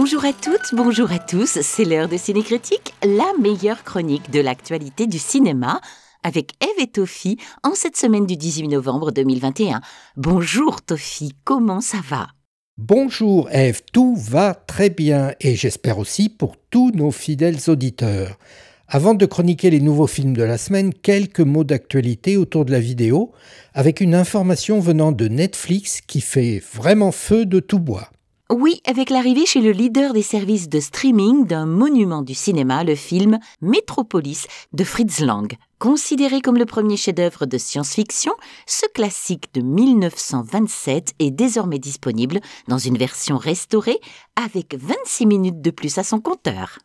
Bonjour à toutes, bonjour à tous, c'est l'heure de Ciné Critique, la meilleure chronique de l'actualité du cinéma, avec Eve et Toffy en cette semaine du 18 novembre 2021. Bonjour Toffy, comment ça va? Bonjour Eve, tout va très bien et j'espère aussi pour tous nos fidèles auditeurs. Avant de chroniquer les nouveaux films de la semaine, quelques mots d'actualité autour de la vidéo, avec une information venant de Netflix qui fait vraiment feu de tout bois. Oui, avec l'arrivée chez le leader des services de streaming d'un monument du cinéma, le film Metropolis de Fritz Lang. Considéré comme le premier chef-d'œuvre de science-fiction, ce classique de 1927 est désormais disponible dans une version restaurée avec 26 minutes de plus à son compteur.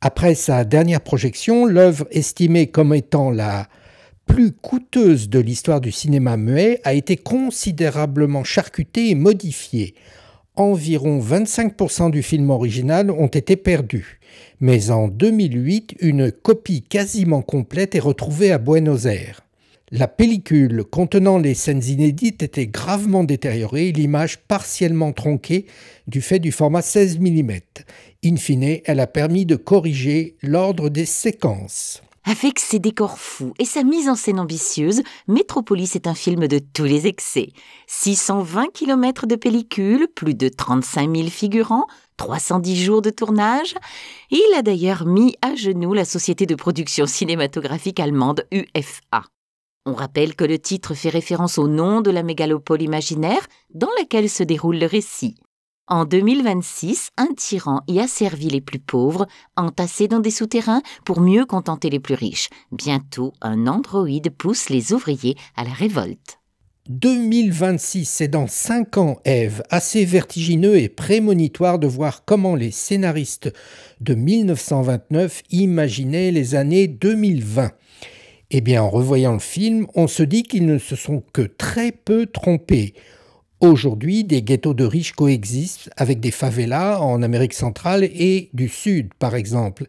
Après sa dernière projection, l'œuvre estimée comme étant la plus coûteuse de l'histoire du cinéma muet a été considérablement charcutée et modifiée environ 25% du film original ont été perdus. Mais en 2008, une copie quasiment complète est retrouvée à Buenos Aires. La pellicule contenant les scènes inédites était gravement détériorée l'image partiellement tronquée du fait du format 16 mm. In fine, elle a permis de corriger l'ordre des séquences. Avec ses décors fous et sa mise en scène ambitieuse, Metropolis est un film de tous les excès. 620 km de pellicule, plus de 35 000 figurants, 310 jours de tournage. Il a d'ailleurs mis à genoux la société de production cinématographique allemande UFA. On rappelle que le titre fait référence au nom de la mégalopole imaginaire dans laquelle se déroule le récit. En 2026, un tyran y a les plus pauvres, entassés dans des souterrains pour mieux contenter les plus riches. Bientôt, un androïde pousse les ouvriers à la révolte. 2026, c'est dans 5 ans, Eve, assez vertigineux et prémonitoire de voir comment les scénaristes de 1929 imaginaient les années 2020. Eh bien, en revoyant le film, on se dit qu'ils ne se sont que très peu trompés. Aujourd'hui, des ghettos de riches coexistent avec des favelas en Amérique centrale et du Sud, par exemple.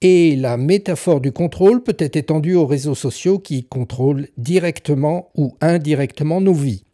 Et la métaphore du contrôle peut être étendue aux réseaux sociaux qui contrôlent directement ou indirectement nos vies.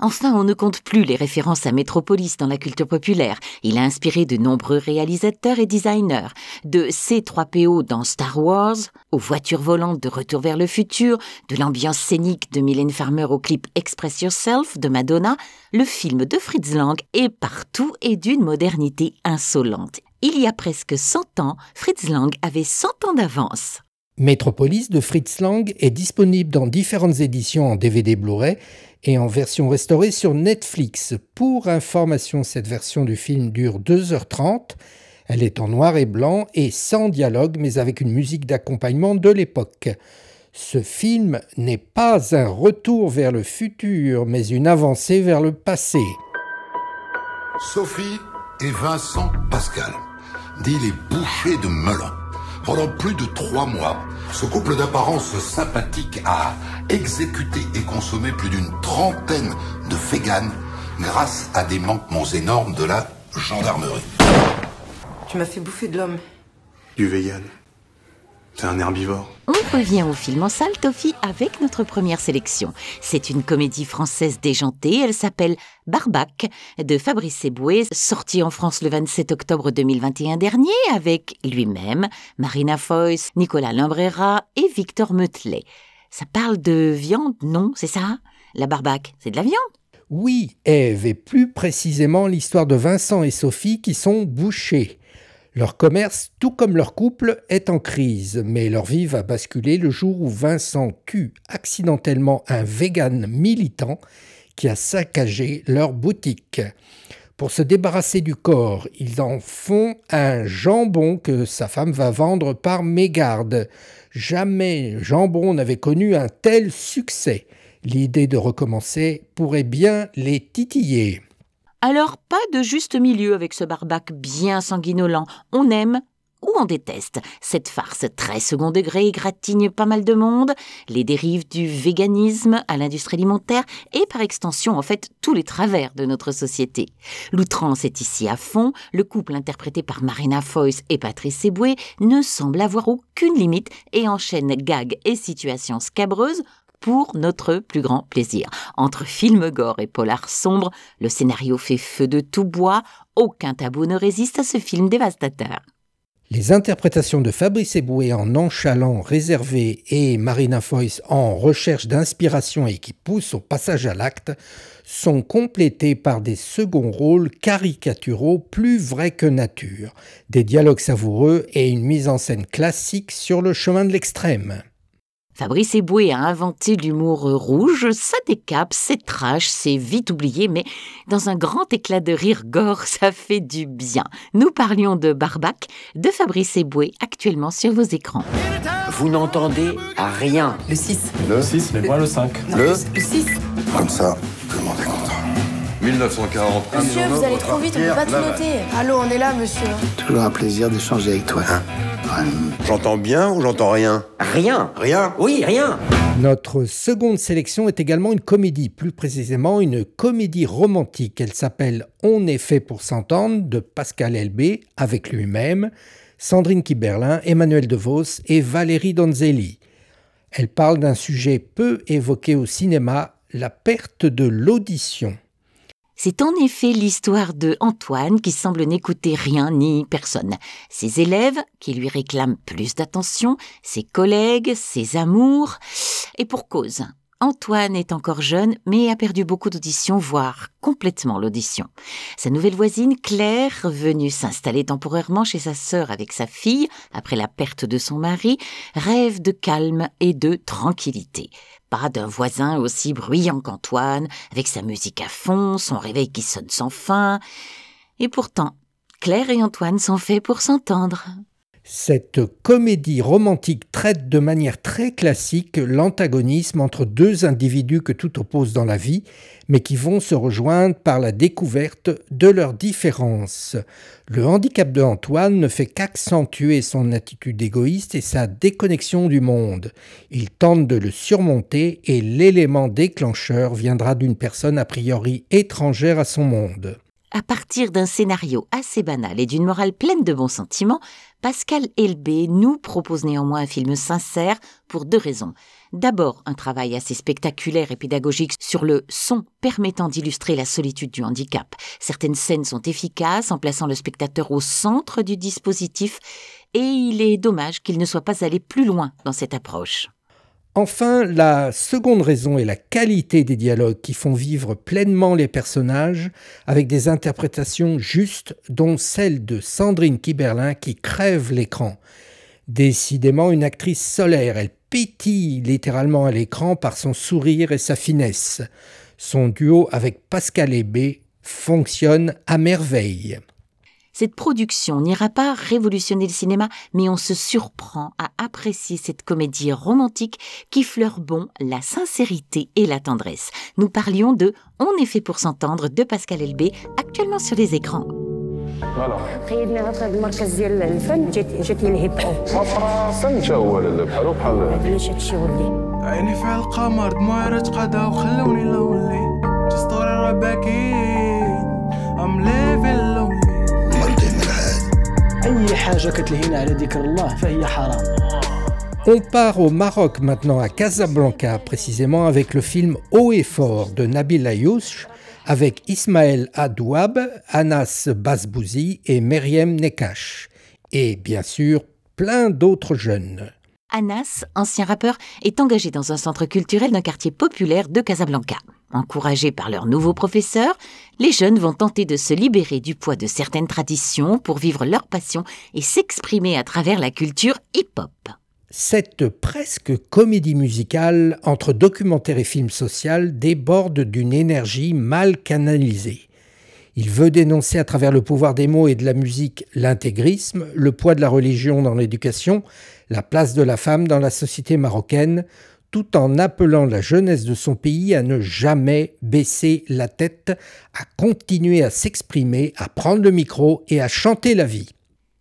Enfin, on ne compte plus les références à Métropolis dans la culture populaire. Il a inspiré de nombreux réalisateurs et designers, de C3PO dans Star Wars, aux voitures volantes de Retour vers le futur, de l'ambiance scénique de Mylène Farmer au clip Express Yourself de Madonna, le film de Fritz Lang est partout et d'une modernité insolente. Il y a presque 100 ans, Fritz Lang avait 100 ans d'avance. Métropolis de Fritz Lang est disponible dans différentes éditions en DVD Blu-ray et en version restaurée sur Netflix. Pour information, cette version du film dure 2h30. Elle est en noir et blanc et sans dialogue, mais avec une musique d'accompagnement de l'époque. Ce film n'est pas un retour vers le futur, mais une avancée vers le passé. Sophie et Vincent Pascal, dit les bouchers de Melun. Pendant plus de trois mois, ce couple d'apparence sympathique a exécuté et consommé plus d'une trentaine de véganes grâce à des manquements énormes de la gendarmerie. Tu m'as fait bouffer de l'homme. Du vegan. C'est un herbivore. On revient au film en salle, Toffy, avec notre première sélection. C'est une comédie française déjantée. Elle s'appelle Barbac de Fabrice Eboué, sortie en France le 27 octobre 2021 dernier avec lui-même, Marina Foïs, Nicolas Limbrera et Victor Meutelet. Ça parle de viande, non, c'est ça? La barbac, c'est de la viande? Oui, Eve, et plus précisément l'histoire de Vincent et Sophie qui sont bouchés. Leur commerce, tout comme leur couple, est en crise, mais leur vie va basculer le jour où Vincent tue accidentellement un vegan militant qui a saccagé leur boutique. Pour se débarrasser du corps, ils en font un jambon que sa femme va vendre par mégarde. Jamais jambon n'avait connu un tel succès. L'idée de recommencer pourrait bien les titiller. Alors pas de juste milieu avec ce barbac bien sanguinolent. On aime ou on déteste cette farce très second degré gratigne pas mal de monde, les dérives du véganisme à l'industrie alimentaire et par extension en fait tous les travers de notre société. L'outrance est ici à fond, le couple interprété par Marina Foïs et Patrice Eboué ne semble avoir aucune limite et enchaîne gags et situations scabreuses pour notre plus grand plaisir. Entre film gore et polar sombre, le scénario fait feu de tout bois, aucun tabou ne résiste à ce film dévastateur. Les interprétations de Fabrice Eboué en nonchalant, réservé et Marina Foïs en recherche d'inspiration et qui poussent au passage à l'acte sont complétées par des seconds rôles caricaturaux plus vrais que nature, des dialogues savoureux et une mise en scène classique sur le chemin de l'extrême. Fabrice Eboué a inventé l'humour rouge, ça décape, c'est trash, c'est vite oublié, mais dans un grand éclat de rire gore, ça fait du bien. Nous parlions de Barbac, de Fabrice Eboué, actuellement sur vos écrans. Vous n'entendez rien. Le 6. Le 6, mais moi le 5. Le, 6. Comme ça, tout le monde est content. 1940. Monsieur, vous allez trop vite, on ne peut pas tout noter. Allô, on est là, monsieur. Toujours un plaisir d'échanger avec toi. Hein J'entends bien ou j'entends rien? Rien. Rien? Oui, rien. Notre seconde sélection est également une comédie, plus précisément une comédie romantique. Elle s'appelle On est fait pour s'entendre de Pascal Elbé avec lui-même, Sandrine Kiberlin, Emmanuel DeVos et Valérie Donzelli. Elle parle d'un sujet peu évoqué au cinéma, la perte de l'audition. C'est en effet l'histoire de Antoine qui semble n'écouter rien ni personne. Ses élèves qui lui réclament plus d'attention, ses collègues, ses amours, et pour cause. Antoine est encore jeune, mais a perdu beaucoup d'audition, voire complètement l'audition. Sa nouvelle voisine, Claire, venue s'installer temporairement chez sa sœur avec sa fille, après la perte de son mari, rêve de calme et de tranquillité. Pas d'un voisin aussi bruyant qu'Antoine, avec sa musique à fond, son réveil qui sonne sans fin. Et pourtant, Claire et Antoine sont faits pour s'entendre. Cette comédie romantique traite de manière très classique l'antagonisme entre deux individus que tout oppose dans la vie, mais qui vont se rejoindre par la découverte de leurs différences. Le handicap de Antoine ne fait qu'accentuer son attitude égoïste et sa déconnexion du monde. Il tente de le surmonter et l'élément déclencheur viendra d'une personne a priori étrangère à son monde. À partir d'un scénario assez banal et d'une morale pleine de bons sentiments, Pascal Elbé nous propose néanmoins un film sincère pour deux raisons. D'abord, un travail assez spectaculaire et pédagogique sur le son permettant d'illustrer la solitude du handicap. Certaines scènes sont efficaces en plaçant le spectateur au centre du dispositif et il est dommage qu'il ne soit pas allé plus loin dans cette approche. Enfin, la seconde raison est la qualité des dialogues qui font vivre pleinement les personnages avec des interprétations justes, dont celle de Sandrine Kiberlin qui crève l'écran. Décidément une actrice solaire, elle pétille littéralement à l'écran par son sourire et sa finesse. Son duo avec Pascal Hébé fonctionne à merveille. Cette production n'ira pas révolutionner le cinéma, mais on se surprend à apprécier cette comédie romantique qui fleure bon la sincérité et la tendresse. Nous parlions de On est fait pour s'entendre de Pascal Elbé, actuellement sur les écrans. On part au Maroc maintenant, à Casablanca précisément, avec le film Haut et fort de Nabil Ayouch, avec Ismaël Adouab, Anas Basbouzi et Meriem Nekash. Et bien sûr, plein d'autres jeunes. Anas, ancien rappeur, est engagé dans un centre culturel d'un quartier populaire de Casablanca. Encouragés par leur nouveau professeur, les jeunes vont tenter de se libérer du poids de certaines traditions pour vivre leur passion et s'exprimer à travers la culture hip-hop. Cette presque comédie musicale entre documentaire et film social déborde d'une énergie mal canalisée. Il veut dénoncer à travers le pouvoir des mots et de la musique l'intégrisme, le poids de la religion dans l'éducation, la place de la femme dans la société marocaine, tout en appelant la jeunesse de son pays à ne jamais baisser la tête, à continuer à s'exprimer, à prendre le micro et à chanter la vie.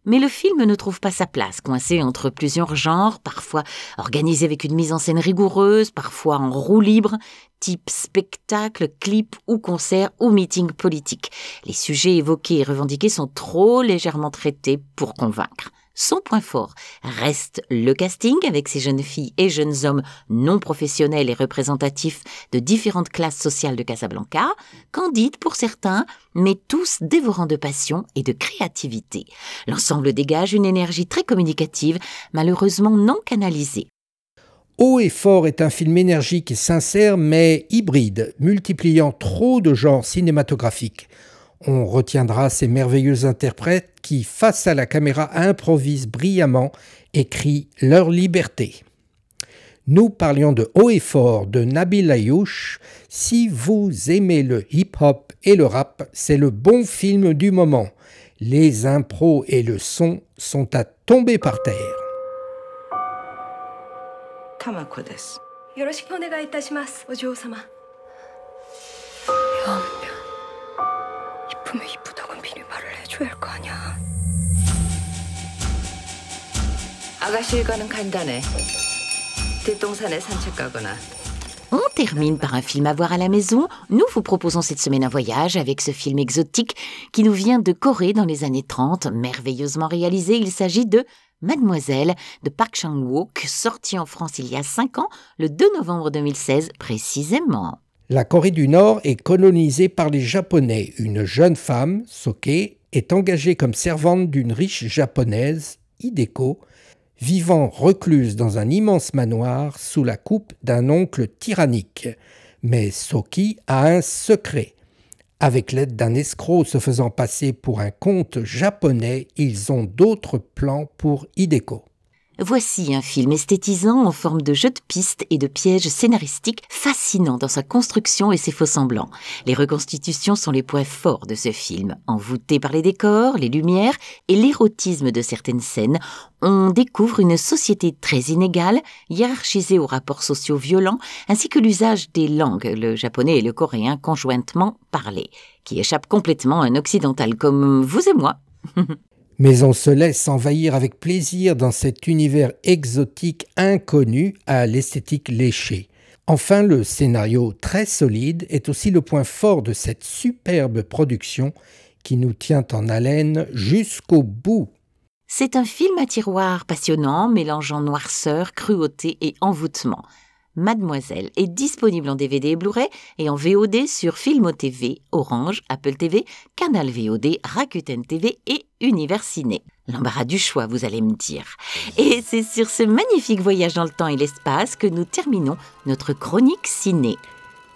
Mais le film ne trouve pas sa place, coincé entre plusieurs genres, parfois organisé avec une mise en scène rigoureuse, parfois en roue libre, type spectacle, clip ou concert ou meeting politique. Les sujets évoqués et revendiqués sont trop légèrement traités pour convaincre. Son point fort reste le casting avec ces jeunes filles et jeunes hommes non professionnels et représentatifs de différentes classes sociales de Casablanca, candides pour certains, mais tous dévorants de passion et de créativité. L'ensemble dégage une énergie très communicative, malheureusement non canalisée. Haut et fort est un film énergique et sincère, mais hybride, multipliant trop de genres cinématographiques. On retiendra ces merveilleux interprètes qui, face à la caméra, improvisent brillamment et crient leur liberté. Nous parlions de Haut et Fort de Nabil Ayouch. Si vous aimez le hip-hop et le rap, c'est le bon film du moment. Les impros et le son sont à tomber par terre. On termine par un film à voir à la maison. Nous vous proposons cette semaine un voyage avec ce film exotique qui nous vient de Corée dans les années 30, merveilleusement réalisé. Il s'agit de Mademoiselle de Park Chan-wook, sorti en France il y a 5 ans, le 2 novembre 2016 précisément. La Corée du Nord est colonisée par les Japonais. Une jeune femme, Soke, est engagée comme servante d'une riche japonaise, Hideko, vivant recluse dans un immense manoir sous la coupe d'un oncle tyrannique. Mais Soki a un secret. Avec l'aide d'un escroc se faisant passer pour un comte japonais, ils ont d'autres plans pour Hideko. Voici un film esthétisant en forme de jeu de pistes et de pièges scénaristiques fascinant dans sa construction et ses faux-semblants. Les reconstitutions sont les points forts de ce film. Envoûté par les décors, les lumières et l'érotisme de certaines scènes, on découvre une société très inégale, hiérarchisée aux rapports sociaux violents, ainsi que l'usage des langues, le japonais et le coréen conjointement parlés, qui échappent complètement à un occidental comme vous et moi. Mais on se laisse envahir avec plaisir dans cet univers exotique inconnu à l'esthétique léchée. Enfin, le scénario très solide est aussi le point fort de cette superbe production qui nous tient en haleine jusqu'au bout. C'est un film à tiroir passionnant, mélangeant noirceur, cruauté et envoûtement. Mademoiselle est disponible en DVD et Blu-ray et en VOD sur Filmo TV, Orange, Apple TV, Canal VOD, Rakuten TV et Univers Ciné. L'embarras du choix, vous allez me dire. Et c'est sur ce magnifique voyage dans le temps et l'espace que nous terminons notre chronique ciné.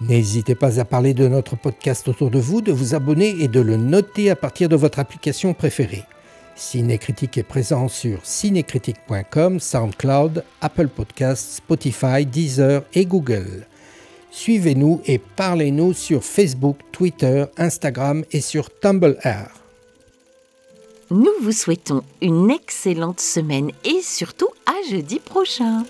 N'hésitez pas à parler de notre podcast autour de vous, de vous abonner et de le noter à partir de votre application préférée. Cinécritique est présent sur cinécritique.com, SoundCloud, Apple Podcasts, Spotify, Deezer et Google. Suivez-nous et parlez-nous sur Facebook, Twitter, Instagram et sur Tumblr. Nous vous souhaitons une excellente semaine et surtout à jeudi prochain.